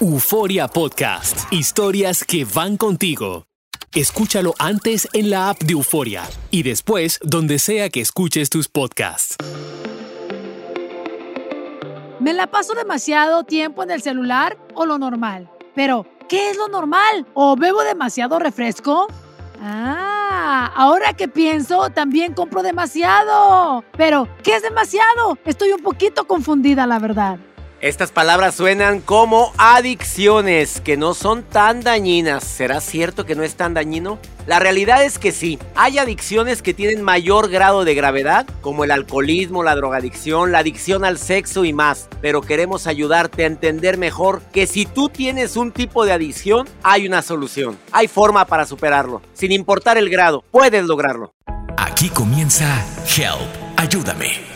Euforia Podcast. Historias que van contigo. Escúchalo antes en la app de Euforia y después donde sea que escuches tus podcasts. ¿Me la paso demasiado tiempo en el celular o lo normal? Pero, ¿qué es lo normal? ¿O bebo demasiado refresco? Ah, ahora que pienso, también compro demasiado. Pero, ¿qué es demasiado? Estoy un poquito confundida, la verdad. Estas palabras suenan como adicciones, que no son tan dañinas. ¿Será cierto que no es tan dañino? La realidad es que sí. Hay adicciones que tienen mayor grado de gravedad, como el alcoholismo, la drogadicción, la adicción al sexo y más. Pero queremos ayudarte a entender mejor que si tú tienes un tipo de adicción, hay una solución. Hay forma para superarlo. Sin importar el grado, puedes lograrlo. Aquí comienza Help, ayúdame.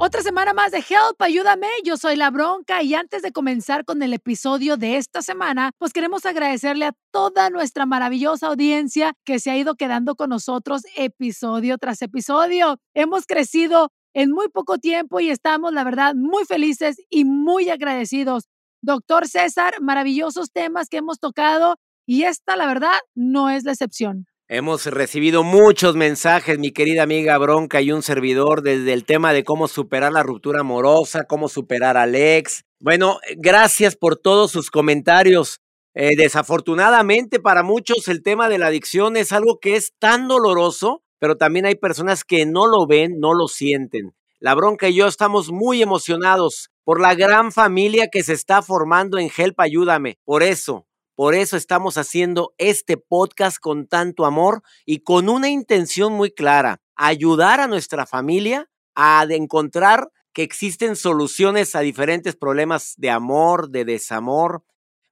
Otra semana más de Help, ayúdame. Yo soy La Bronca y antes de comenzar con el episodio de esta semana, pues queremos agradecerle a toda nuestra maravillosa audiencia que se ha ido quedando con nosotros episodio tras episodio. Hemos crecido en muy poco tiempo y estamos, la verdad, muy felices y muy agradecidos. Doctor César, maravillosos temas que hemos tocado y esta, la verdad, no es la excepción. Hemos recibido muchos mensajes, mi querida amiga Bronca y un servidor, desde el tema de cómo superar la ruptura amorosa, cómo superar al ex. Bueno, gracias por todos sus comentarios. Eh, desafortunadamente para muchos el tema de la adicción es algo que es tan doloroso, pero también hay personas que no lo ven, no lo sienten. La Bronca y yo estamos muy emocionados por la gran familia que se está formando en Help Ayúdame. Por eso, por eso estamos haciendo este podcast con tanto amor y con una intención muy clara, ayudar a nuestra familia a encontrar que existen soluciones a diferentes problemas de amor, de desamor,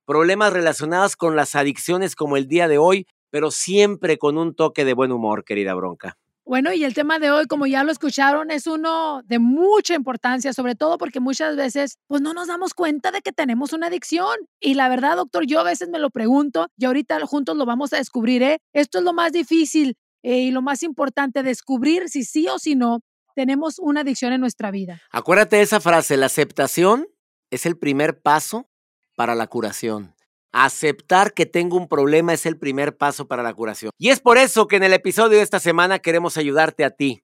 problemas relacionados con las adicciones como el día de hoy, pero siempre con un toque de buen humor, querida Bronca. Bueno, y el tema de hoy, como ya lo escucharon, es uno de mucha importancia, sobre todo porque muchas veces pues no nos damos cuenta de que tenemos una adicción. Y la verdad, doctor, yo a veces me lo pregunto y ahorita juntos lo vamos a descubrir. ¿eh? Esto es lo más difícil eh, y lo más importante, descubrir si sí o si no tenemos una adicción en nuestra vida. Acuérdate de esa frase, la aceptación es el primer paso para la curación. Aceptar que tengo un problema es el primer paso para la curación. Y es por eso que en el episodio de esta semana queremos ayudarte a ti,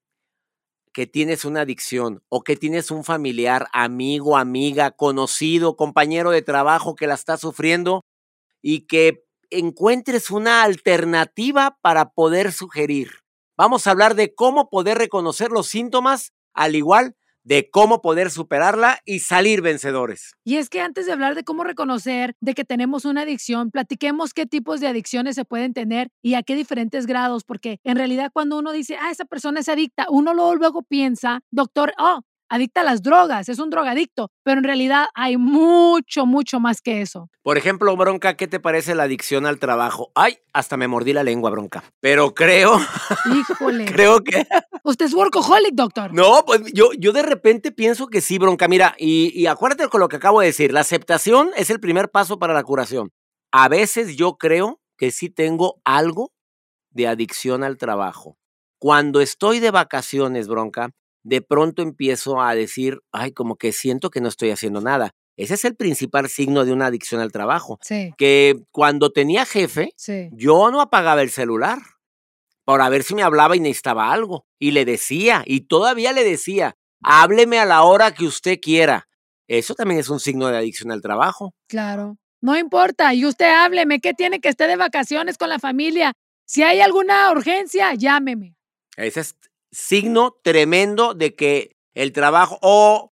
que tienes una adicción o que tienes un familiar, amigo, amiga, conocido, compañero de trabajo que la está sufriendo y que encuentres una alternativa para poder sugerir. Vamos a hablar de cómo poder reconocer los síntomas, al igual de cómo poder superarla y salir vencedores. Y es que antes de hablar de cómo reconocer de que tenemos una adicción, platiquemos qué tipos de adicciones se pueden tener y a qué diferentes grados, porque en realidad cuando uno dice, ah, esa persona es adicta, uno luego, luego piensa, doctor, oh, adicta a las drogas, es un drogadicto, pero en realidad hay mucho, mucho más que eso. Por ejemplo, Bronca, ¿qué te parece la adicción al trabajo? Ay, hasta me mordí la lengua, Bronca. Pero creo, Híjole. creo que... Usted es workaholic, doctor. No, pues yo, yo de repente pienso que sí, Bronca. Mira, y, y acuérdate con lo que acabo de decir, la aceptación es el primer paso para la curación. A veces yo creo que sí tengo algo de adicción al trabajo. Cuando estoy de vacaciones, Bronca, de pronto empiezo a decir, ay, como que siento que no estoy haciendo nada. Ese es el principal signo de una adicción al trabajo. Sí, Que cuando tenía jefe, sí. yo no apagaba el celular para ver si me hablaba y necesitaba algo. Y le decía, y todavía le decía, hábleme a la hora que usted quiera. Eso también es un signo de adicción al trabajo. Claro. No importa, y usted hábleme, ¿qué tiene que esté de vacaciones con la familia? Si hay alguna urgencia, llámeme. Ese es signo tremendo de que el trabajo o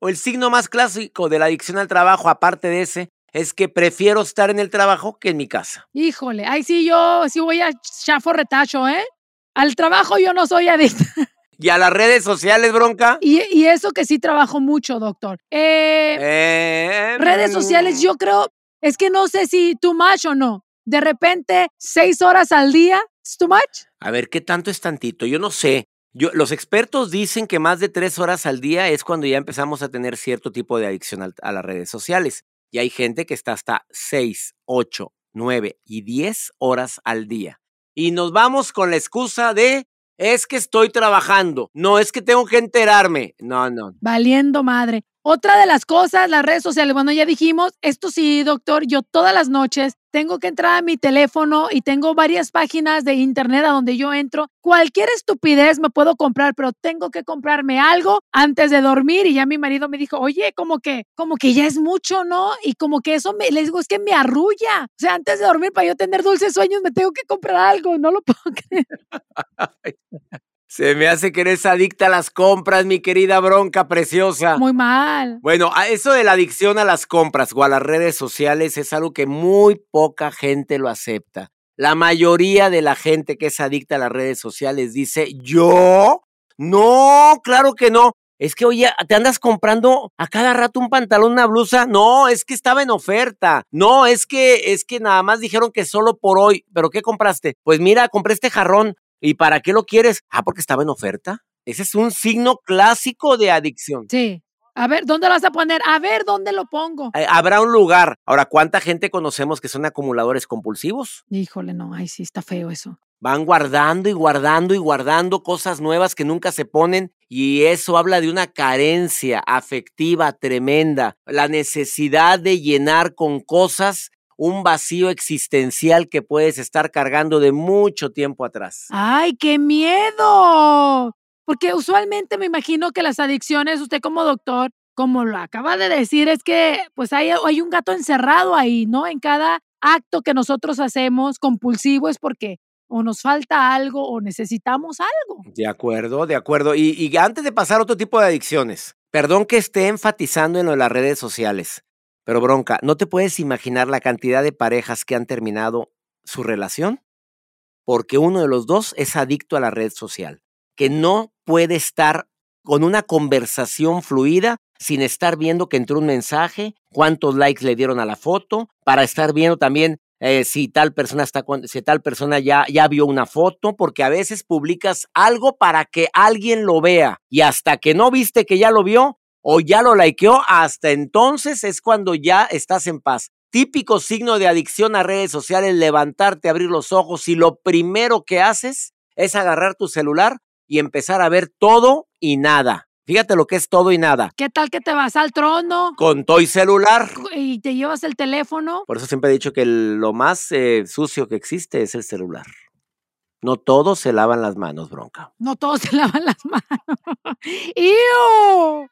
o el signo más clásico de la adicción al trabajo, aparte de ese, es que prefiero estar en el trabajo que en mi casa. Híjole, ay sí, yo sí voy a chafo retacho, ¿eh? Al trabajo yo no soy adicta. ¿Y a las redes sociales, bronca? Y, y eso que sí trabajo mucho, doctor. Eh, Eh, redes sociales, yo creo, es que no sé si too much o no. De repente, seis horas al día, ¿es too much? A ver, ¿qué tanto es tantito? Yo no sé. Yo, los expertos dicen que más de tres horas al día es cuando ya empezamos a tener cierto tipo de adicción al- a las redes sociales. Y hay gente que está hasta seis, ocho, nueve y diez horas al día. Y nos vamos con la excusa de es que estoy trabajando. No, es que tengo que enterarme. No, no. Valiendo madre. Otra de las cosas, las redes sociales, bueno, ya dijimos, esto sí, doctor, yo todas las noches tengo que entrar a mi teléfono y tengo varias páginas de internet a donde yo entro. Cualquier estupidez me puedo comprar, pero tengo que comprarme algo antes de dormir y ya mi marido me dijo, oye, como que, como que ya es mucho, ¿no? Y como que eso me, les digo, es que me arrulla. O sea, antes de dormir, para yo tener dulces sueños, me tengo que comprar algo, no lo puedo creer. Se me hace que eres adicta a las compras, mi querida bronca preciosa. Muy mal. Bueno, a eso de la adicción a las compras o a las redes sociales es algo que muy poca gente lo acepta. La mayoría de la gente que es adicta a las redes sociales dice, ¿yo? No, claro que no. Es que, oye, te andas comprando a cada rato un pantalón, una blusa. No, es que estaba en oferta. No, es que, es que nada más dijeron que solo por hoy. ¿Pero qué compraste? Pues mira, compré este jarrón. ¿Y para qué lo quieres? Ah, porque estaba en oferta. Ese es un signo clásico de adicción. Sí. A ver, ¿dónde lo vas a poner? A ver, ¿dónde lo pongo? Eh, Habrá un lugar. Ahora, ¿cuánta gente conocemos que son acumuladores compulsivos? Híjole, no, ay, sí, está feo eso. Van guardando y guardando y guardando cosas nuevas que nunca se ponen y eso habla de una carencia afectiva tremenda, la necesidad de llenar con cosas un vacío existencial que puedes estar cargando de mucho tiempo atrás. ¡Ay, qué miedo! Porque usualmente me imagino que las adicciones, usted como doctor, como lo acaba de decir, es que pues hay, hay un gato encerrado ahí, ¿no? En cada acto que nosotros hacemos compulsivo es porque o nos falta algo o necesitamos algo. De acuerdo, de acuerdo. Y, y antes de pasar a otro tipo de adicciones, perdón que esté enfatizando en lo de las redes sociales, pero bronca, ¿no te puedes imaginar la cantidad de parejas que han terminado su relación? Porque uno de los dos es adicto a la red social, que no puede estar con una conversación fluida sin estar viendo que entró un mensaje, cuántos likes le dieron a la foto, para estar viendo también eh, si tal persona está si tal persona ya, ya vio una foto, porque a veces publicas algo para que alguien lo vea y hasta que no viste que ya lo vio o ya lo likeó, hasta entonces es cuando ya estás en paz. Típico signo de adicción a redes sociales, levantarte, abrir los ojos y lo primero que haces es agarrar tu celular y empezar a ver todo y nada. Fíjate lo que es todo y nada. ¿Qué tal que te vas al trono Con toy celular. y te llevas el teléfono? Por eso siempre he dicho que el- lo más eh, sucio que existe es el celular. No todos se lavan las manos, bronca. No todos se lavan las manos. ¡Iu!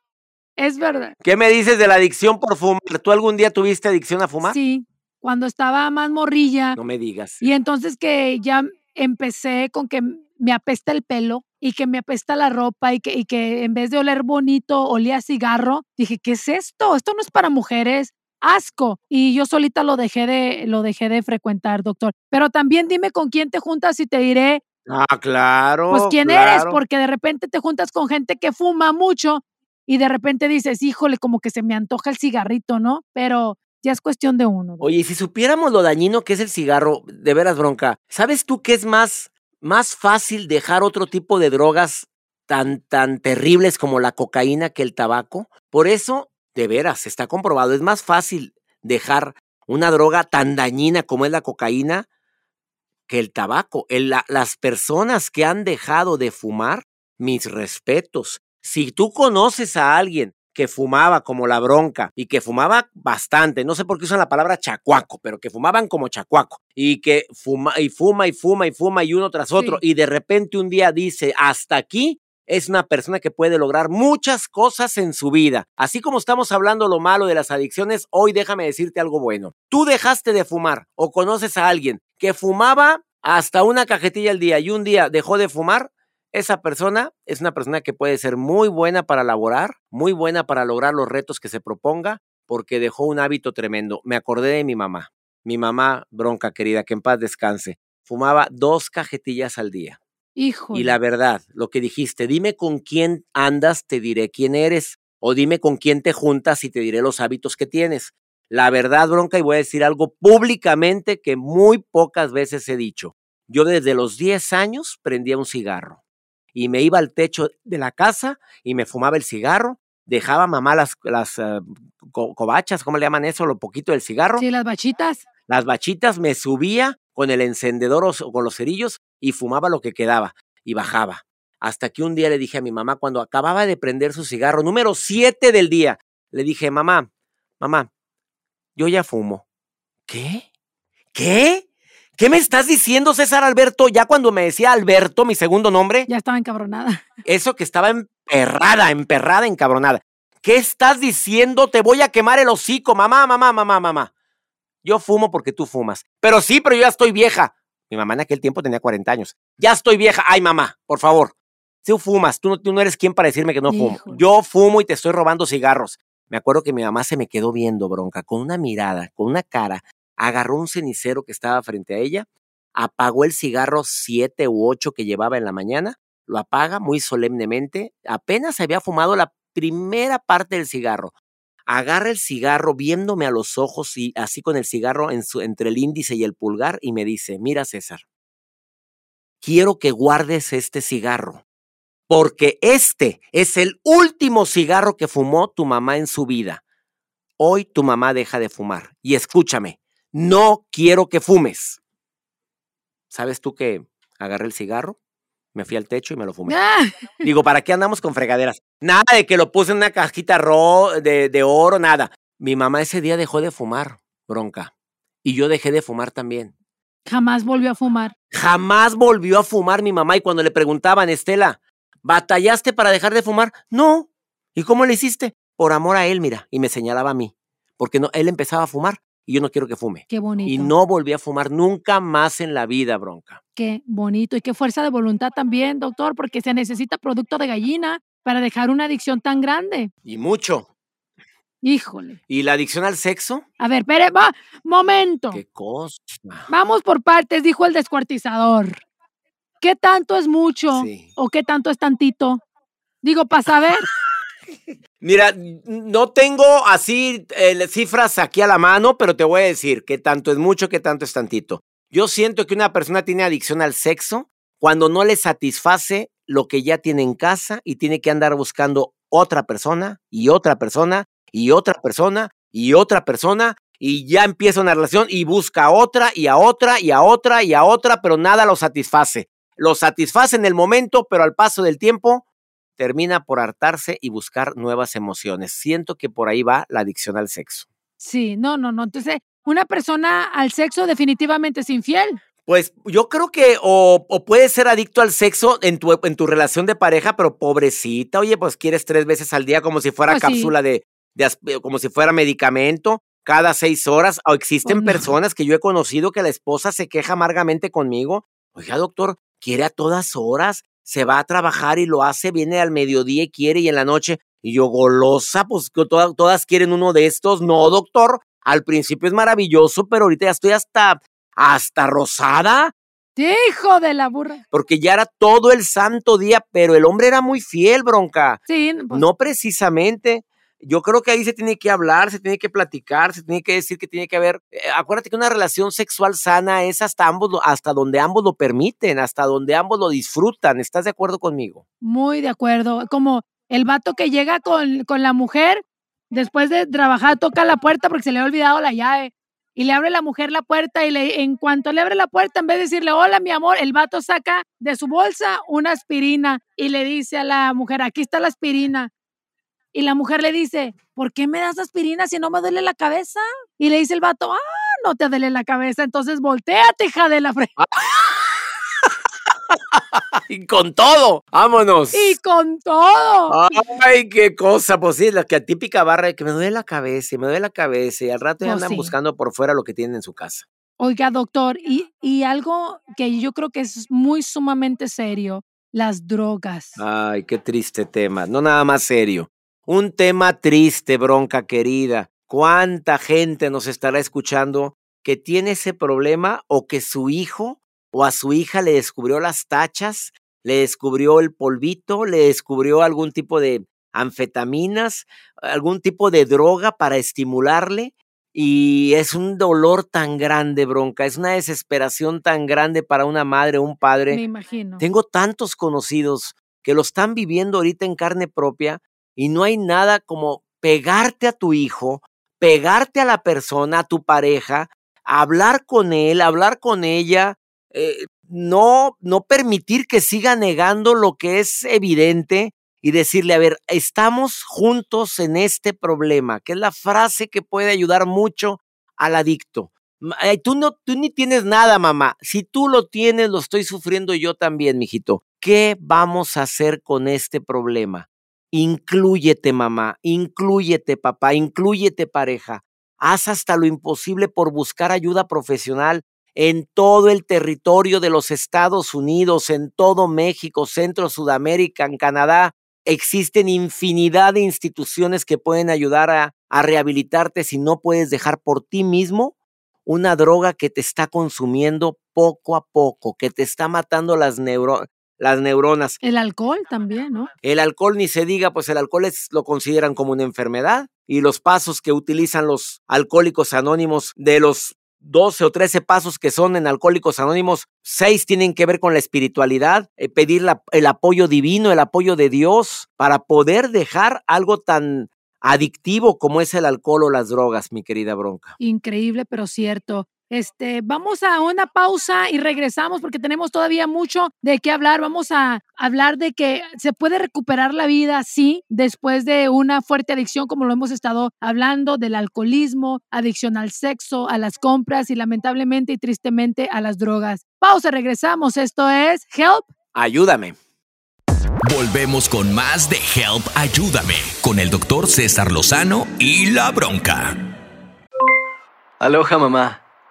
Es verdad. ¿Qué me dices de la adicción por fumar? ¿Tú algún día tuviste adicción a fumar? Sí, cuando estaba más morrilla. No me digas. Y entonces que ya empecé con que me apesta el pelo y que me apesta la ropa y que, y que en vez de oler bonito olía a cigarro, dije, ¿qué es esto? Esto no es para mujeres. Asco. Y yo solita lo dejé de, lo dejé de frecuentar, doctor. Pero también dime con quién te juntas y te diré, Ah, claro. pues quién eres, porque de repente te juntas con gente que fuma mucho y de repente dices, híjole, como que se me antoja el cigarrito, ¿no? Pero ya es cuestión de uno. Oye, y si supiéramos lo dañino que es el cigarro, de veras, bronca, ¿sabes tú que es más, más fácil dejar otro tipo de drogas tan, tan terribles como la cocaína que el tabaco? Por eso, de veras, está comprobado, es más fácil dejar una droga tan dañina como es la cocaína que el tabaco. Las personas que han dejado de fumar, mis respetos. Si tú conoces a alguien que fumaba como la bronca y que fumaba bastante, no sé por qué usan la palabra chacuaco, pero que fumaban como chacuaco y que fuma y fuma y fuma y fuma y uno tras otro Sí. y de repente un día dice, hasta aquí, es una persona que puede lograr muchas cosas en su vida. Así como estamos hablando lo malo de las adicciones, hoy déjame decirte algo bueno. Tú dejaste de fumar o conoces a alguien que fumaba hasta una cajetilla al día y un día dejó de fumar, esa persona es una persona que puede ser muy buena para laborar, muy buena para lograr los retos que se proponga, porque dejó un hábito tremendo. Me acordé de mi mamá. Mi mamá, bronca querida, que en paz descanse, fumaba dos cajetillas al día. Hijo. Y la verdad, lo que dijiste, dime con quién andas, te diré quién eres. O dime con quién te juntas y te diré los hábitos que tienes. La verdad, bronca, y voy a decir algo públicamente que muy pocas veces he dicho. Yo desde los 10 años prendía un cigarro y me iba al techo de la casa y me fumaba el cigarro. Dejaba a mamá las, las uh, co cobachas, ¿cómo le llaman eso? Lo poquito del cigarro. Sí, las bachitas. Las bachitas, me subía con el encendedor o con los cerillos y fumaba lo que quedaba y bajaba. Hasta que un día le dije a mi mamá, cuando acababa de prender su cigarro, número 7 del día, le dije, mamá, mamá, yo ya fumo. ¿Qué? ¿Qué? ¿Qué me estás diciendo, César Alberto? Ya cuando me decía Alberto, mi segundo nombre. Ya estaba encabronada. Eso que estaba emperrada, emperrada, encabronada. ¿Qué estás diciendo? Te voy a quemar el hocico, mamá, mamá, mamá, mamá. Yo fumo porque tú fumas. Pero sí, pero yo ya estoy vieja. Mi mamá en aquel tiempo tenía 40 años. Ya estoy vieja. Ay, mamá, por favor. Tú fumas, tú no, tú no eres quien para decirme que no fumo. Yo fumo y te estoy robando cigarros. Me acuerdo que mi mamá se me quedó viendo, bronca, con una mirada, con una cara. Agarró un cenicero que estaba frente a ella, apagó el cigarro siete u ocho que llevaba en la mañana, lo apaga muy solemnemente. Apenas había fumado la primera parte del cigarro. Agarra el cigarro viéndome a los ojos y así con el cigarro entre el índice y el pulgar y me dice, mira César, quiero que guardes este cigarro porque este es el último cigarro que fumó tu mamá en su vida. Hoy tu mamá deja de fumar. Y escúchame, no quiero que fumes. ¿Sabes tú que agarré el cigarro? Me fui al techo y me lo fumé. Ah, Digo, ¿para qué andamos con fregaderas? Nada de que lo puse en una cajita ro de, de oro, nada. Mi mamá ese día dejó de fumar, bronca. Y yo dejé de fumar también. jamás volvió a fumar. Jamás volvió a fumar mi mamá y cuando le preguntaban, Estela, ¿batallaste para dejar de fumar? No. ¿Y cómo le hiciste? Por amor a él, mira. Y me señalaba a mí. Porque no, él empezaba a fumar y yo no quiero que fume. Qué bonito. Y no volví a fumar nunca más en la vida, bronca. Qué bonito. Y qué fuerza de voluntad también, doctor, porque se necesita producto de gallina para dejar una adicción tan grande. Y mucho. Híjole. ¿Y la adicción al sexo? A ver, espere, va, momento. ¿Qué cosa? Vamos por partes, dijo el descuartizador. ¿Qué tanto es mucho Sí. o qué tanto es tantito? Digo, para saber. Mira, no tengo así eh, cifras aquí a la mano, pero te voy a decir qué tanto es mucho, qué tanto es tantito. Yo siento que una persona tiene adicción al sexo cuando no le satisface lo que ya tiene en casa y tiene que andar buscando otra persona y otra persona y otra persona y otra persona y ya empieza una relación y busca a otra y a otra y a otra y a otra, pero nada lo satisface. Lo satisface en el momento, pero al paso del tiempo termina por hartarse y buscar nuevas emociones. Siento que por ahí va la adicción al sexo. Sí, no, no, no. Entonces, una persona al sexo definitivamente es infiel. Pues yo creo que o, o puedes ser adicto al sexo en tu, en tu relación de pareja, pero pobrecita, oye, pues quieres tres veces al día como si fuera Pues sí. cápsula de, de as- como si fuera medicamento, cada seis horas. O existen no. personas que yo he conocido que la esposa se queja amargamente conmigo. Oiga, doctor, quiere a todas horas, se va a trabajar y lo hace, viene al mediodía y quiere y en la noche. Y yo, golosa, pues todas, todas quieren uno de estos. No, doctor, al principio es maravilloso, pero ahorita ya estoy hasta, hasta rosada, Hijo de la burra. porque ya era todo el santo día, pero el hombre era muy fiel, bronca. Sí, pues, No precisamente. Yo creo que ahí se tiene que hablar, se tiene que platicar, se tiene que decir que tiene que haber. eh, acuérdate que una relación sexual sana es hasta ambos, hasta donde ambos lo permiten, hasta donde ambos lo disfrutan. ¿Estás de acuerdo conmigo? muy de acuerdo. Como el vato que llega con, con la mujer, después de trabajar, toca la puerta porque se le ha olvidado la llave. Y le abre la mujer la puerta y le, en cuanto le abre la puerta, en vez de decirle, hola, mi amor, el vato saca de su bolsa una aspirina y le dice a la mujer, aquí está la aspirina. Y la mujer le dice, ¿por qué me das aspirina si no me duele la cabeza? Y le dice el vato, ah, no te duele la cabeza, entonces volteate, hija de la fre... Y con todo, vámonos. Y con todo. Ay, qué cosa, pues sí, la que típica barra de que me duele la cabeza y me duele la cabeza y al rato ya Pues andan sí. buscando por fuera lo que tienen en su casa. Oiga, doctor, y, y algo que yo creo que es muy sumamente serio, las drogas. Ay, qué triste tema. No nada más serio. Un tema triste, bronca querida. ¿Cuánta gente nos estará escuchando que tiene ese problema o que su hijo o a su hija le descubrió las tachas, le descubrió el polvito, le descubrió algún tipo de anfetaminas, algún tipo de droga para estimularle? Y es un dolor tan grande, bronca, es una desesperación tan grande para una madre un padre. Me imagino. Tengo tantos conocidos que lo están viviendo ahorita en carne propia y no hay nada como pegarte a tu hijo, pegarte a la persona, a tu pareja, hablar con él, hablar con ella, eh, no, no permitir que siga negando lo que es evidente y decirle, a ver, estamos juntos en este problema, que es la frase que puede ayudar mucho al adicto. Tú, no, tú ni tienes nada, mamá. Si tú lo tienes, lo estoy sufriendo yo también, mijito. ¿Qué vamos a hacer con este problema? Inclúyete, mamá, inclúyete, papá, inclúyete, pareja. Haz hasta lo imposible por buscar ayuda profesional en todo el territorio de los Estados Unidos, en todo México, Centro, Sudamérica, en Canadá, Existen infinidad de instituciones que pueden ayudar a, rehabilitarte si no puedes dejar por ti mismo una droga que te está consumiendo poco a poco, que te está matando las, las neuronas. El alcohol también, ¿no? El alcohol ni se diga, pues el alcohol es, lo consideran como una enfermedad y los pasos que utilizan los alcohólicos anónimos de los 12 o 13 pasos que son en Alcohólicos Anónimos, seis tienen que ver con la espiritualidad, eh, pedir el apoyo divino, el apoyo de Dios para poder dejar algo tan adictivo como es el alcohol o las drogas, mi querida Bronca. Increíble, pero cierto. Este, vamos a una pausa y regresamos porque tenemos todavía mucho de qué hablar. Vamos a hablar de que se puede recuperar la vida, sí, después de una fuerte adicción, como lo hemos estado hablando, del alcoholismo, adicción al sexo, a las compras y lamentablemente y tristemente a las drogas. Pausa, regresamos. Esto es Help. Ayúdame. Volvemos con más de Help Ayúdame con el doctor César Lozano y la bronca. Aloha mamá.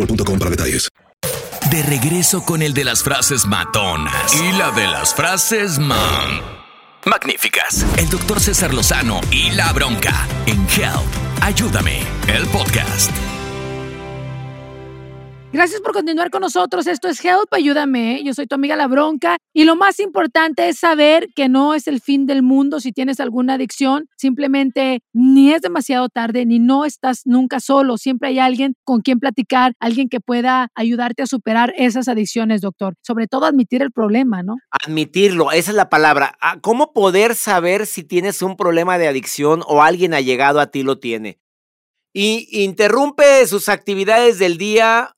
boostmobile.com para detalles. De regreso con el de las frases matonas y la de las frases man. Magníficas. El doctor César Lozano y la bronca en Help. Ayúdame, el podcast. Gracias por continuar con nosotros. Esto es Help, ayúdame. Yo soy tu amiga La Bronca y lo más importante es saber que no es el fin del mundo si tienes alguna adicción. Simplemente ni es demasiado tarde ni no estás nunca solo. Siempre hay alguien con quien platicar, alguien que pueda ayudarte a superar esas adicciones, doctor. Sobre todo admitir el problema, ¿no? Admitirlo, esa es la palabra. Ah, ¿Cómo poder saber si tienes un problema de adicción o alguien allegado a ti lo tiene? Y interrumpe sus actividades del día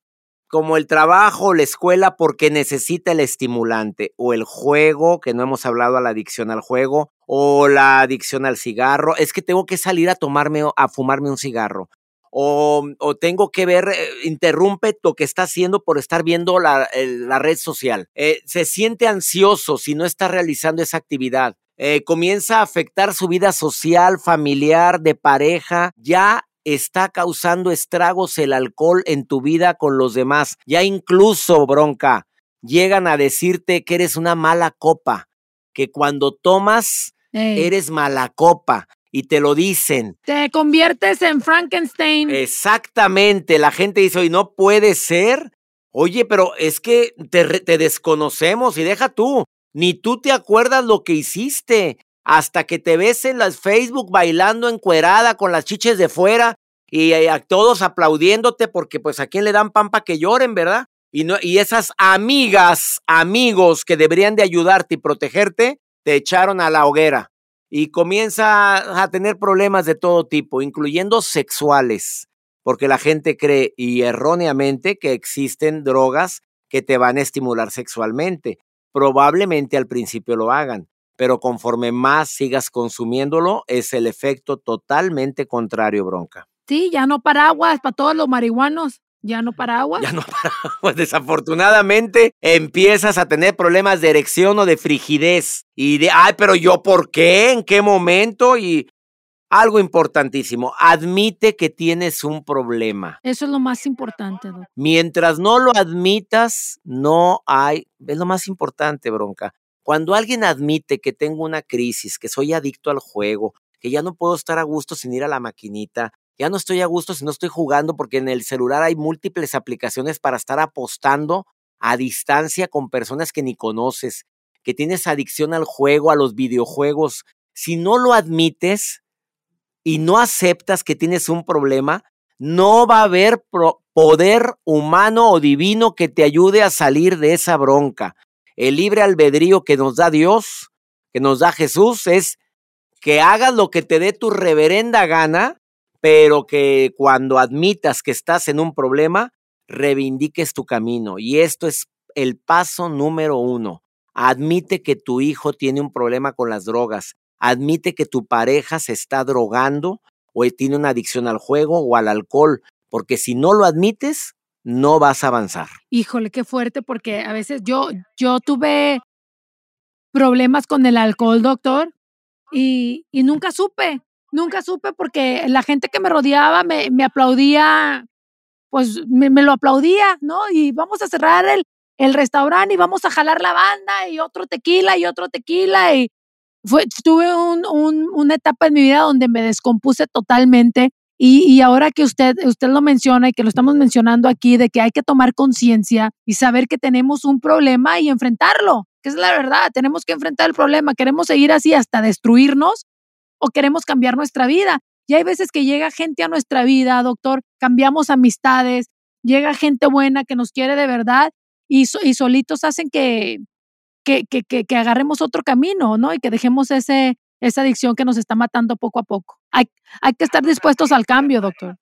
como el trabajo la escuela porque necesita el estimulante o el juego, que no hemos hablado a la adicción al juego, o la adicción al cigarro, es que tengo que salir a tomarme, a fumarme un cigarro. o, o tengo que ver, eh, interrumpe lo que está haciendo por estar viendo la, la red social. Eh, se siente ansioso si no está realizando esa actividad. Eh, comienza a afectar su vida social, familiar, de pareja. Ya está causando estragos el alcohol en tu vida con los demás. Ya incluso, bronca, llegan a decirte que eres una mala copa, que cuando tomas Ey. eres mala copa y te lo dicen. Te conviertes en Frankenstein. Exactamente, la gente dice, oye, no puede ser. Oye, pero es que te desconocemos y deja tú, ni tú te acuerdas lo que hiciste hasta que te ves en las Facebook bailando encuerada con las chiches de fuera y eh, a todos aplaudiéndote porque pues a quién le dan pan pa' que lloren, ¿verdad? Y, no, y esas amigas, amigos que deberían de ayudarte y protegerte, te echaron a la hoguera y comienza a tener problemas de todo tipo, incluyendo sexuales, porque la gente cree y erróneamente que existen drogas que te van a estimular sexualmente. Probablemente al principio lo hagan, pero conforme más sigas consumiéndolo, es el efecto totalmente contrario, bronca. Sí, ya no paraguas para todos los marihuanos. Ya no paraguas. Ya no para, pues desafortunadamente empiezas a tener problemas de erección o de frigidez. Y de, ay, pero yo, ¿por qué? ¿En qué momento? Y algo importantísimo, admite que tienes un problema. Eso es lo más importante, doctor. Mientras no lo admitas, no hay, es lo más importante, bronca. Cuando alguien admite que tengo una crisis, que soy adicto al juego, que ya no puedo estar a gusto sin ir a la maquinita, ya no estoy a gusto si no estoy jugando porque en el celular hay múltiples aplicaciones para estar apostando a distancia con personas que ni conoces, que tienes adicción al juego, a los videojuegos. Si no lo admites y no aceptas que tienes un problema, no va a haber poder humano o divino que te ayude a salir de esa bronca. El libre albedrío que nos da Dios, que nos da Jesús, es que hagas lo que te dé tu reverenda gana, pero que cuando admitas que estás en un problema, reivindiques tu camino. Y esto es el paso número uno. Admite que tu hijo tiene un problema con las drogas. Admite que tu pareja se está drogando o tiene una adicción al juego o al alcohol, porque si no lo admites, no vas a avanzar. Híjole, qué fuerte, porque a veces yo, yo tuve problemas con el alcohol, doctor, y, y nunca supe, nunca supe porque la gente que me rodeaba me, me aplaudía, pues me, me lo aplaudía, ¿no? Y vamos a cerrar el, el restaurante y vamos a jalar la banda y otro tequila y otro tequila y fue, tuve un, un- una etapa en mi vida donde me descompuse totalmente y, ahora que usted, usted lo menciona y que lo estamos mencionando aquí, de que hay que tomar conciencia y saber que tenemos un problema y enfrentarlo, que es la verdad, tenemos que enfrentar el problema, queremos seguir así hasta destruirnos o queremos cambiar nuestra vida. Y hay veces que llega gente a nuestra vida, doctor, cambiamos amistades, llega gente buena que nos quiere de verdad y, so- y solitos hacen que, que, que, que, que agarremos otro camino, ¿no? Y que dejemos ese, esa adicción que nos está matando poco a poco. Hay, hay que estar dispuestos al cambio, doctor.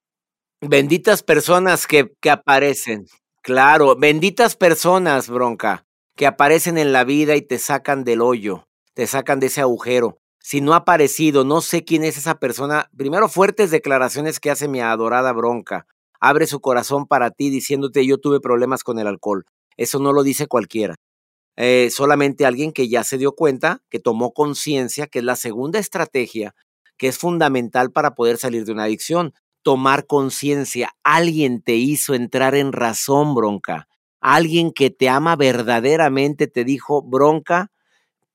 Benditas personas que, que aparecen. Claro, benditas personas, bronca, que aparecen en la vida y te sacan del hoyo, te sacan de ese agujero. Si no ha aparecido, no sé quién es esa persona. Primero, fuertes declaraciones que hace mi adorada bronca. Abre su corazón para ti diciéndote yo tuve problemas con el alcohol. Eso no lo dice cualquiera. Eh, solamente alguien que ya se dio cuenta, que tomó conciencia, que es la segunda estrategia, que es fundamental para poder salir de una adicción tomar conciencia. Alguien te hizo entrar en razón, bronca. Alguien que te ama verdaderamente te dijo, bronca,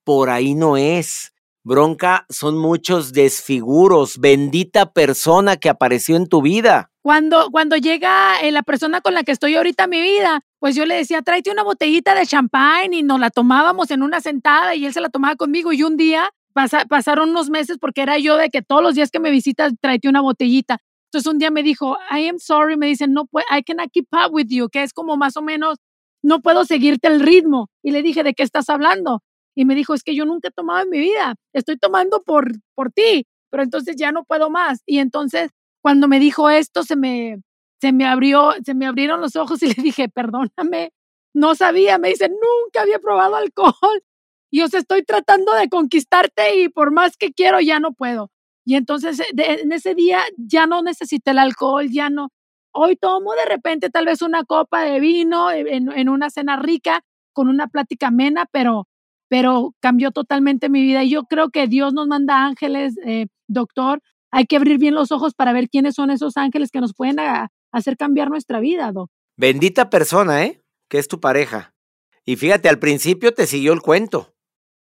por ahí no es. Bronca, son muchos desfiguros. Bendita persona que apareció en tu vida. Cuando, cuando llega eh, la persona con la que estoy ahorita en mi vida, pues yo le decía, tráete una botellita de champán y nos la tomábamos en una sentada y él se la tomaba conmigo y un día pasa- pasaron unos meses porque era yo de que todos los días que me visitas tráete una botellita. Entonces un día me dijo, I am sorry, me dicen, no, I cannot keep up with you, que es como más o menos, no puedo seguirte el ritmo. Y le dije, ¿de qué estás hablando? Y me dijo, es que yo nunca he tomado en mi vida, estoy tomando por, por ti, pero entonces ya no puedo más. Y entonces cuando me dijo esto, se me, se me abrió, se me abrieron los ojos y le dije, perdóname, no sabía, me dice, nunca había probado alcohol. Y os estoy tratando de conquistarte y por más que quiero ya no puedo. Y entonces eh, en ese día ya no necesité el alcohol, ya no. Hoy tomo de repente tal vez una copa de vino eh, en, en una cena rica, con una plática amena, pero, pero cambió totalmente mi vida. Y yo creo que Dios nos manda ángeles, eh, doctor. Hay que abrir bien los ojos para ver quiénes son esos ángeles que nos pueden hacer cambiar nuestra vida, doc. Bendita persona, ¿eh? Que es tu pareja. Y fíjate, al principio te siguió el cuento.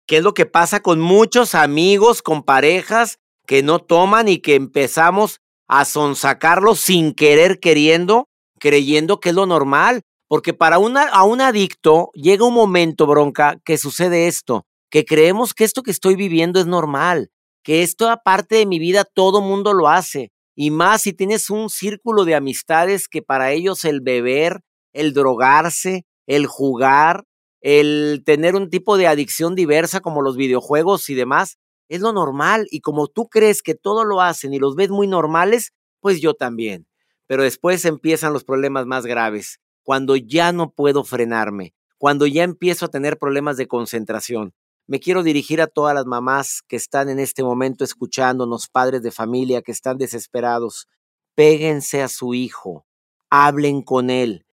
¿Qué es lo que pasa con muchos amigos, con parejas que no toman y que empezamos a sonsacarlos sin querer queriendo, creyendo que es lo normal? Porque para una, a un adicto llega un momento, bronca, que sucede esto, que creemos que esto que estoy viviendo es normal, que esto aparte de mi vida todo mundo lo hace. Y más si tienes un círculo de amistades que para ellos el beber, el drogarse, el jugar, el tener un tipo de adicción diversa como los videojuegos y demás, es lo normal. Y como tú crees que todo lo hacen y los ves muy normales, pues yo también. Pero después empiezan los problemas más graves, cuando ya no puedo frenarme, cuando ya empiezo a tener problemas de concentración. Me quiero dirigir a todas las mamás que están en este momento escuchándonos, padres de familia que están desesperados. Péguense a su hijo, hablen con él,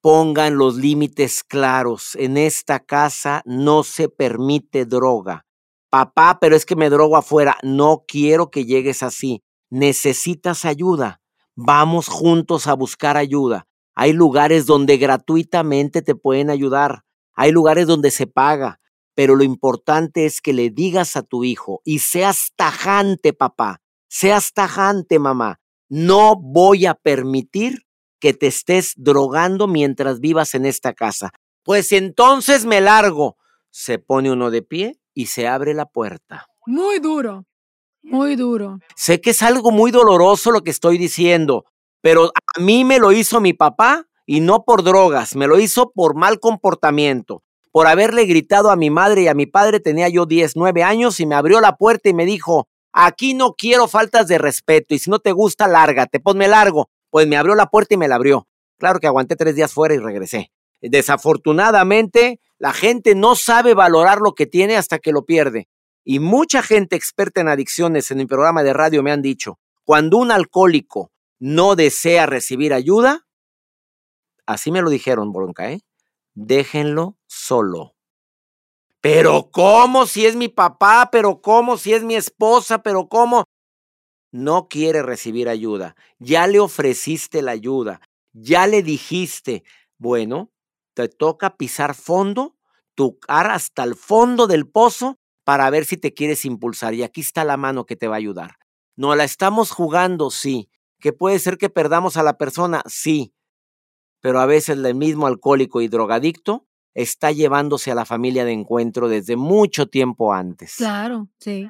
pongan los límites claros. En esta casa no se permite droga. Papá, pero es que me drogo afuera. No quiero que llegues así. Necesitas ayuda. Vamos juntos a buscar ayuda. Hay lugares donde gratuitamente te pueden ayudar. Hay lugares donde se paga. Pero lo importante es que le digas a tu hijo y seas tajante, papá. Seas tajante, mamá. No voy a permitir que te estés drogando mientras vivas en esta casa. Pues entonces me largo. Se pone uno de pie y se abre la puerta. Muy duro, muy duro. Sé que es algo muy doloroso lo que estoy diciendo, pero a mí me lo hizo mi papá y no por drogas, me lo hizo por mal comportamiento, por haberle gritado a mi madre y a mi padre, tenía yo 10, 9 años y me abrió la puerta y me dijo, aquí no quiero faltas de respeto y si no te gusta, lárgate, ponme largo. Pues me abrió la puerta y me la abrió. Claro que aguanté tres días fuera y regresé. Desafortunadamente, la gente no sabe valorar lo que tiene hasta que lo pierde. Y mucha gente experta en adicciones en mi programa de radio me han dicho, cuando un alcohólico no desea recibir ayuda, así me lo dijeron, bronca, ¿eh? Déjenlo solo. Pero ¿cómo si es mi papá? Pero ¿cómo si es mi esposa? Pero ¿cómo? No quiere recibir ayuda. Ya le ofreciste la ayuda. Ya le dijiste, bueno, te toca pisar fondo, tocar hasta el fondo del pozo para ver si te quieres impulsar. Y aquí está la mano que te va a ayudar. No la estamos jugando, sí. Que puede ser que perdamos a la persona, sí. Pero a veces el mismo alcohólico y drogadicto está llevándose a la familia de encuentro desde mucho tiempo antes. Claro, sí.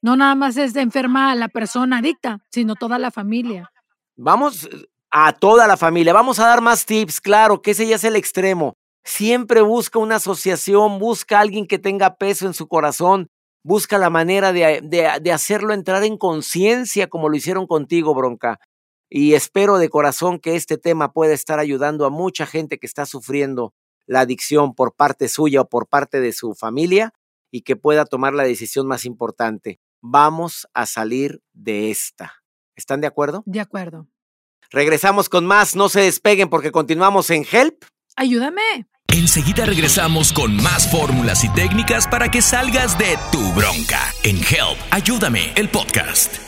No nada más es de enferma la persona adicta, sino toda la familia. Vamos eh, a toda la familia, vamos a dar más tips, claro, que ese ya es el extremo. Siempre busca una asociación, busca a alguien que tenga peso en su corazón, busca la manera de, de, de hacerlo entrar en conciencia como lo hicieron contigo, Bronca. Y espero de corazón que este tema pueda estar ayudando a mucha gente que está sufriendo la adicción por parte suya o por parte de su familia y que pueda tomar la decisión más importante. Vamos a salir de esta. ¿Están de acuerdo? De acuerdo. Regresamos con más, no se despeguen porque continuamos en Help. Ayúdame. Enseguida regresamos con más fórmulas y técnicas para que salgas de tu bronca en Help. Ayúdame, el podcast.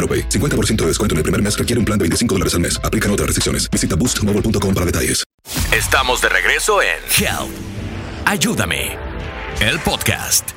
AroPay. 50% de descuento en el primer mes requiere un plan de 25 dólares al mes. Aplican otras restricciones. Visita boostmobile.com para detalles. Estamos de regreso en Help. Ayúdame. El podcast.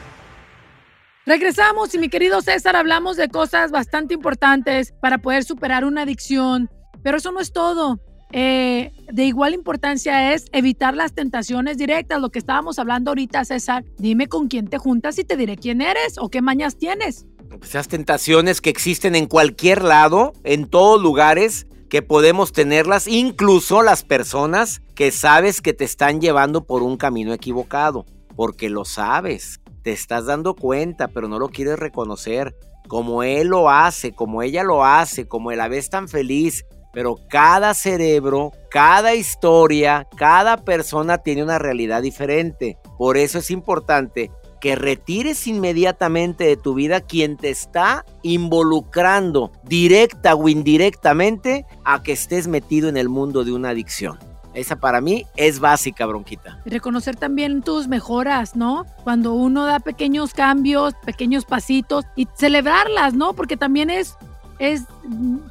Regresamos y mi querido César, hablamos de cosas bastante importantes para poder superar una adicción, pero eso no es todo. Eh, de igual importancia es evitar las tentaciones directas, lo que estábamos hablando ahorita, César. Dime con quién te juntas y te diré quién eres o qué mañas tienes. Esas tentaciones que existen en cualquier lado, en todos lugares, que podemos tenerlas, incluso las personas que sabes que te están llevando por un camino equivocado, porque lo sabes, te estás dando cuenta, pero no lo quieres reconocer, como él lo hace, como ella lo hace, como la ves tan feliz, pero cada cerebro, cada historia, cada persona tiene una realidad diferente. Por eso es importante que retires inmediatamente de tu vida quien te está involucrando directa o indirectamente a que estés metido en el mundo de una adicción. Esa para mí es básica, bronquita. Reconocer también tus mejoras, ¿no? Cuando uno da pequeños cambios, pequeños pasitos y celebrarlas, ¿no? Porque también es es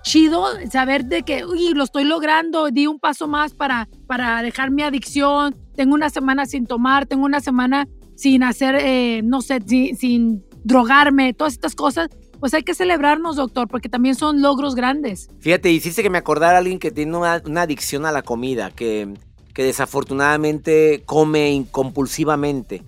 chido saber de que, uy, lo estoy logrando, di un paso más para, para dejar mi adicción, tengo una semana sin tomar, tengo una semana sin hacer, eh, no sé, sin, drogarme, todas estas cosas, pues hay que celebrarnos, doctor, porque también son logros grandes. Fíjate, hiciste que me acordara a alguien que tiene una, adicción a la comida, que, que desafortunadamente come compulsivamente.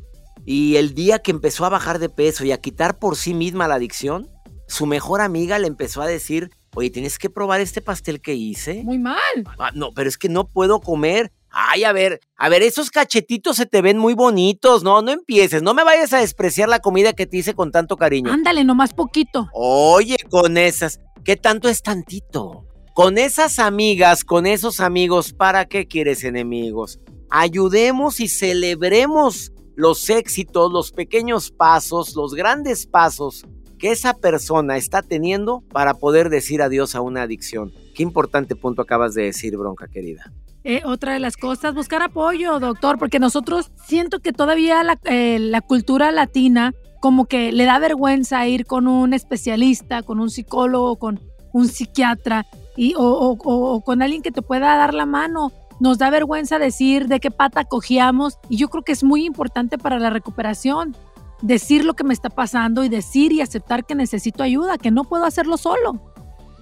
Y el día que empezó a bajar de peso y a quitar por sí misma la adicción, su mejor amiga le empezó a decir, oye, tienes que probar este pastel que hice. Muy mal. Ah, no, pero es que no puedo comer. Ay, a ver, a ver, esos cachetitos se te ven muy bonitos, no, no empieces, no me vayas a despreciar la comida que te hice con tanto cariño. Ándale, nomás poquito. Oye, con esas, ¿qué tanto es tantito? Con esas amigas, con esos amigos, ¿para qué quieres enemigos? Ayudemos y celebremos los éxitos, los pequeños pasos, los grandes pasos que esa persona está teniendo para poder decir adiós a una adicción. Qué importante punto acabas de decir, bronca querida. Eh, otra de las cosas, buscar apoyo, doctor, porque nosotros siento que todavía la, eh, la cultura latina como que le da vergüenza ir con un especialista, con un psicólogo, con un psiquiatra y, o, con alguien que te pueda dar la mano. Nos da vergüenza decir de qué pata cogíamos y yo creo que es muy importante para la recuperación decir lo que me está pasando y decir y aceptar que necesito ayuda, que no puedo hacerlo solo.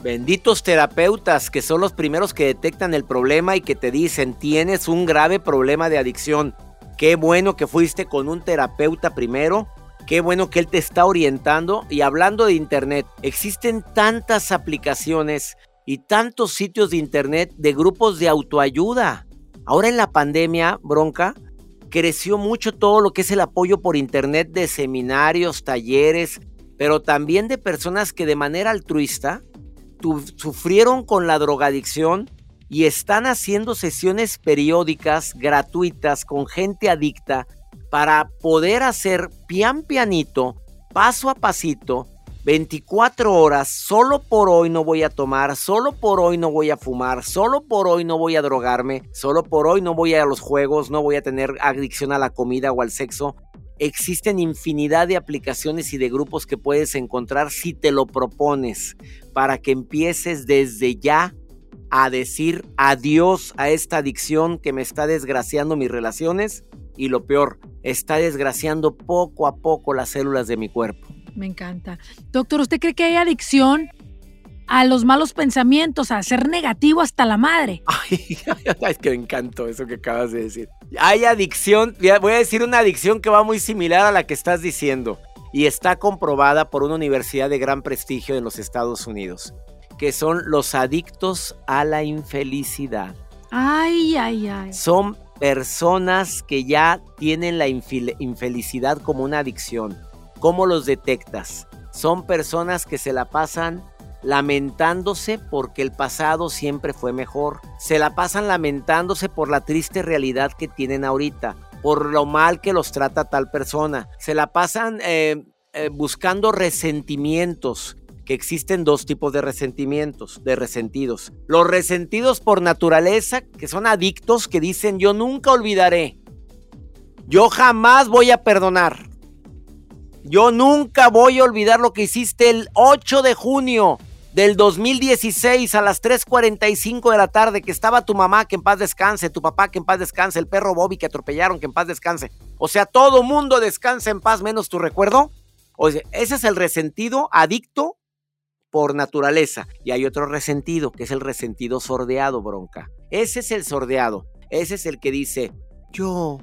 Benditos terapeutas que son los primeros que detectan el problema y que te dicen tienes un grave problema de adicción. Qué bueno que fuiste con un terapeuta primero. Qué bueno que él te está orientando. Y hablando de internet, existen tantas aplicaciones y tantos sitios de internet de grupos de autoayuda. Ahora en la pandemia, bronca, creció mucho todo lo que es el apoyo por internet de seminarios, talleres, pero también de personas que de manera altruista sufrieron con la drogadicción y están haciendo sesiones periódicas gratuitas con gente adicta para poder hacer pian pianito, paso a pasito, 24 horas, solo por hoy no voy a tomar, solo por hoy no voy a fumar, solo por hoy no voy a drogarme, solo por hoy no voy a los juegos, no voy a tener adicción a la comida o al sexo. Existen infinidad de aplicaciones y de grupos que puedes encontrar si te lo propones para que empieces desde ya a decir adiós a esta adicción que me está desgraciando mis relaciones y lo peor, está desgraciando poco a poco las células de mi cuerpo. Me encanta. Doctor, ¿usted cree que hay adicción a los malos pensamientos, a ser negativo hasta la madre? Ay, es que me encantó eso que acabas de decir. Hay adicción, voy a decir una adicción que va muy similar a la que estás diciendo y está comprobada por una universidad de gran prestigio en los Estados Unidos, que son los adictos a la infelicidad. Ay, ay, ay. Son personas que ya tienen la infelicidad como una adicción. ¿Cómo los detectas? Son personas que se la pasan lamentándose porque el pasado siempre fue mejor. Se la pasan lamentándose por la triste realidad que tienen ahorita, por lo mal que los trata tal persona. Se la pasan eh, eh, buscando resentimientos, que existen dos tipos de resentimientos, de resentidos. Los resentidos por naturaleza, que son adictos, que dicen yo nunca olvidaré. Yo jamás voy a perdonar. Yo nunca voy a olvidar lo que hiciste el 8 de junio del 2016 a las 3.45 de la tarde, que estaba tu mamá, que en paz descanse, tu papá, que en paz descanse, el perro Bobby que atropellaron, que en paz descanse. O sea, todo mundo descansa en paz menos tu recuerdo. O sea, ese es el resentido adicto por naturaleza. Y hay otro resentido, que es el resentido sordeado, bronca. Ese es el sordeado. Ese es el que dice, yo,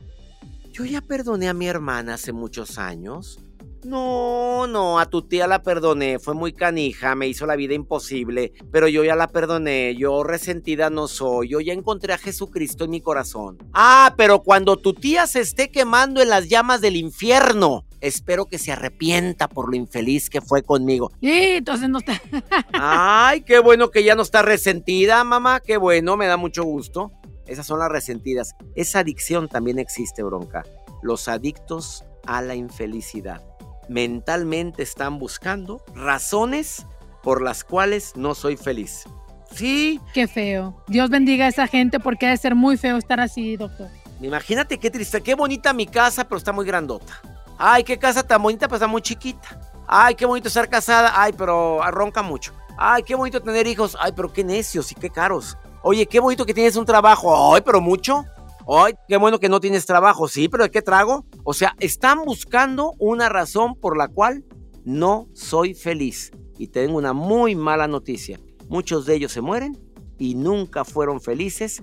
yo ya perdoné a mi hermana hace muchos años. No, no, a tu tía la perdoné, fue muy canija, me hizo la vida imposible, pero yo ya la perdoné, yo resentida no soy, yo ya encontré a Jesucristo en mi corazón. Ah, pero cuando tu tía se esté quemando en las llamas del infierno, espero que se arrepienta por lo infeliz que fue conmigo. Y entonces no está. Ay, qué bueno que ya no está resentida, mamá, qué bueno, me da mucho gusto. Esas son las resentidas. Esa adicción también existe, bronca. Los adictos a la infelicidad mentalmente están buscando razones por las cuales no soy feliz. Sí. Qué feo. Dios bendiga a esa gente porque ha de ser muy feo estar así, doctor. Imagínate qué triste, qué bonita mi casa, pero está muy grandota. Ay, qué casa tan bonita, pero está muy chiquita. Ay, qué bonito estar casada. Ay, pero ronca mucho. Ay, qué bonito tener hijos. Ay, pero qué necios y qué caros. Oye, qué bonito que tienes un trabajo. Ay, pero mucho. Ay, qué bueno que no tienes trabajo. Sí, pero ¿de qué trago? O sea, están buscando una razón por la cual no soy feliz. Y tengo una muy mala noticia. Muchos de ellos se mueren y nunca fueron felices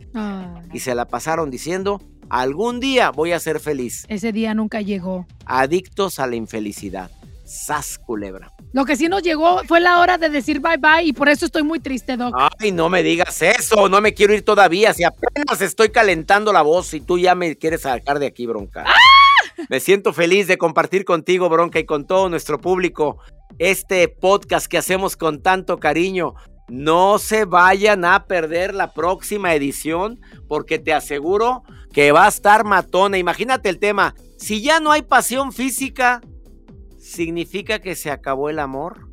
y se la pasaron diciendo, algún día voy a ser feliz. Ese día nunca llegó. Adictos a la infelicidad. Sas culebra. Lo que sí nos llegó fue la hora de decir bye bye y por eso estoy muy triste, Doc. Ay, no me digas eso, no me quiero ir todavía. Si apenas estoy calentando la voz y tú ya me quieres sacar de aquí, bronca. ¡Ah! Me siento feliz de compartir contigo, bronca, y con todo nuestro público este podcast que hacemos con tanto cariño. No se vayan a perder la próxima edición porque te aseguro que va a estar matona. Imagínate el tema. Si ya no hay pasión física, ¿significa que se acabó el amor?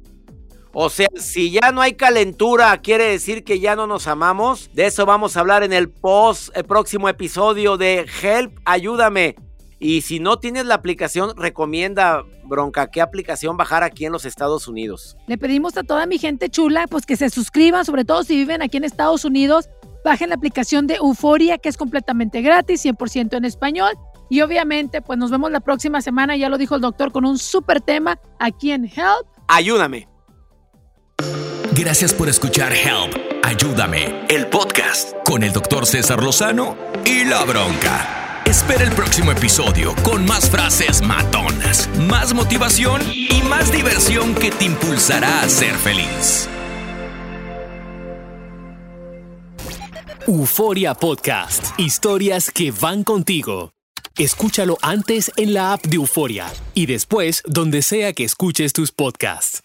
O sea, si ya no hay calentura, quiere decir que ya no nos amamos. De eso vamos a hablar en el post, el próximo episodio de Help, ayúdame. Y si no tienes la aplicación, recomienda, Bronca, qué aplicación bajar aquí en los Estados Unidos. Le pedimos a toda mi gente chula, pues que se suscriban, sobre todo si viven aquí en Estados Unidos. Bajen la aplicación de Euforia, que es completamente gratis, 100% en español. Y obviamente, pues nos vemos la próxima semana, ya lo dijo el doctor, con un súper tema aquí en Help. Ayúdame. Gracias por escuchar Help, Ayúdame, el podcast con el doctor César Lozano y la bronca. Espera el próximo episodio con más frases matonas, más motivación y más diversión que te impulsará a ser feliz. Euforia Podcast. Historias que van contigo. Escúchalo antes en la app de Euforia y después donde sea que escuches tus podcasts.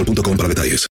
boostmobile.com para detalles.